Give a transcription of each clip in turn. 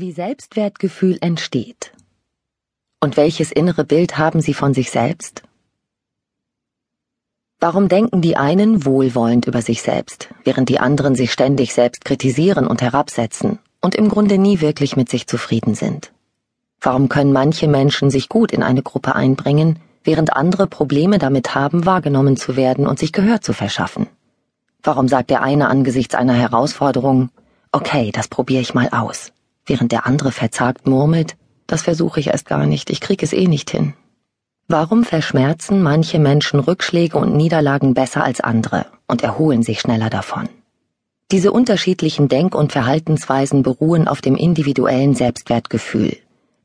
Wie Selbstwertgefühl entsteht. Und welches innere Bild haben Sie von sich selbst? Warum denken die einen wohlwollend über sich selbst, während die anderen sich ständig selbst kritisieren und herabsetzen und im Grunde nie wirklich mit sich zufrieden sind? Warum können manche Menschen sich gut in eine Gruppe einbringen, während andere Probleme damit haben, wahrgenommen zu werden und sich Gehör zu verschaffen? Warum sagt der eine angesichts einer Herausforderung, okay, das probiere ich mal aus? Während der andere verzagt murmelt, das versuche ich erst gar nicht, ich krieg es eh nicht hin. Warum verschmerzen manche Menschen Rückschläge und Niederlagen besser als andere und erholen sich schneller davon? Diese unterschiedlichen Denk- und Verhaltensweisen beruhen auf dem individuellen Selbstwertgefühl.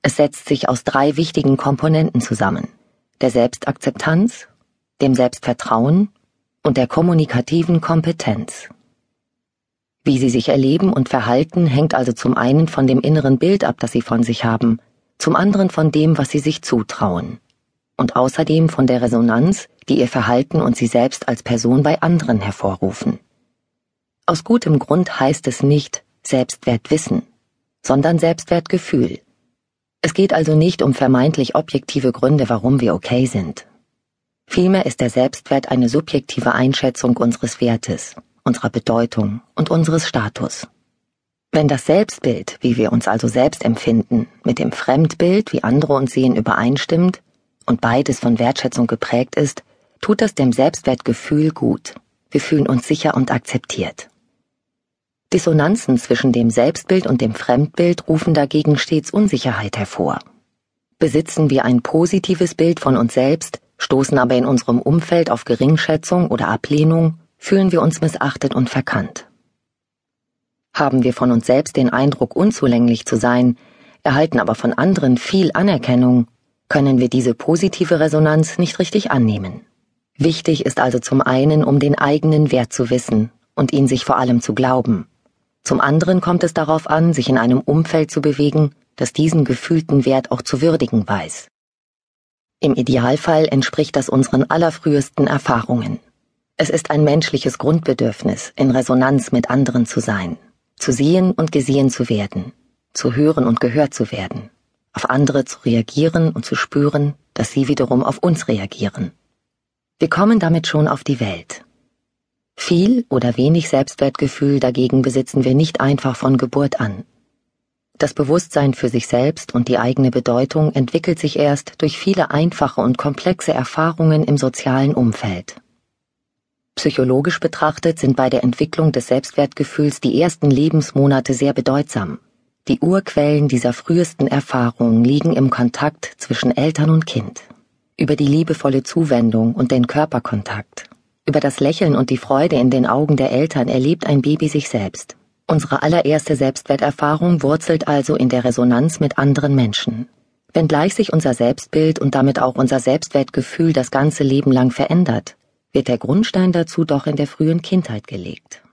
Es setzt sich aus drei wichtigen Komponenten zusammen. Der Selbstakzeptanz, dem Selbstvertrauen und der kommunikativen Kompetenz. Wie sie sich erleben und verhalten, hängt also zum einen von dem inneren Bild ab, das sie von sich haben, zum anderen von dem, was sie sich zutrauen. Und außerdem von der Resonanz, die ihr Verhalten und sie selbst als Person bei anderen hervorrufen. Aus gutem Grund heißt es nicht Selbstwertwissen, sondern Selbstwertgefühl. Es geht also nicht um vermeintlich objektive Gründe, warum wir okay sind. Vielmehr ist der Selbstwert eine subjektive Einschätzung unseres Wertes unserer Bedeutung und unseres Status. Wenn das Selbstbild, wie wir uns also selbst empfinden, mit dem Fremdbild, wie andere uns sehen, übereinstimmt und beides von Wertschätzung geprägt ist, tut das dem Selbstwertgefühl gut. Wir fühlen uns sicher und akzeptiert. Dissonanzen zwischen dem Selbstbild und dem Fremdbild rufen dagegen stets Unsicherheit hervor. Besitzen wir ein positives Bild von uns selbst, stoßen aber in unserem Umfeld auf Geringschätzung oder Ablehnung fühlen wir uns missachtet und verkannt. Haben wir von uns selbst den Eindruck, unzulänglich zu sein, erhalten aber von anderen viel Anerkennung, können wir diese positive Resonanz nicht richtig annehmen. Wichtig ist also zum einen, um den eigenen Wert zu wissen und ihn sich vor allem zu glauben. Zum anderen kommt es darauf an, sich in einem Umfeld zu bewegen, das diesen gefühlten Wert auch zu würdigen weiß. Im Idealfall entspricht das unseren allerfrühesten Erfahrungen. Es ist ein menschliches Grundbedürfnis, in Resonanz mit anderen zu sein, zu sehen und gesehen zu werden, zu hören und gehört zu werden, auf andere zu reagieren und zu spüren, dass sie wiederum auf uns reagieren. Wir kommen damit schon auf die Welt. Viel oder wenig Selbstwertgefühl dagegen besitzen wir nicht einfach von Geburt an. Das Bewusstsein für sich selbst und die eigene Bedeutung entwickelt sich erst durch viele einfache und komplexe Erfahrungen im sozialen Umfeld. Psychologisch betrachtet sind bei der Entwicklung des Selbstwertgefühls die ersten Lebensmonate sehr bedeutsam. Die Urquellen dieser frühesten Erfahrungen liegen im Kontakt zwischen Eltern und Kind. Über die liebevolle Zuwendung und den Körperkontakt. Über das Lächeln und die Freude in den Augen der Eltern erlebt ein Baby sich selbst. Unsere allererste Selbstwerterfahrung wurzelt also in der Resonanz mit anderen Menschen. Wenngleich sich unser Selbstbild und damit auch unser Selbstwertgefühl das ganze Leben lang verändert, wird der Grundstein dazu doch in der frühen Kindheit gelegt.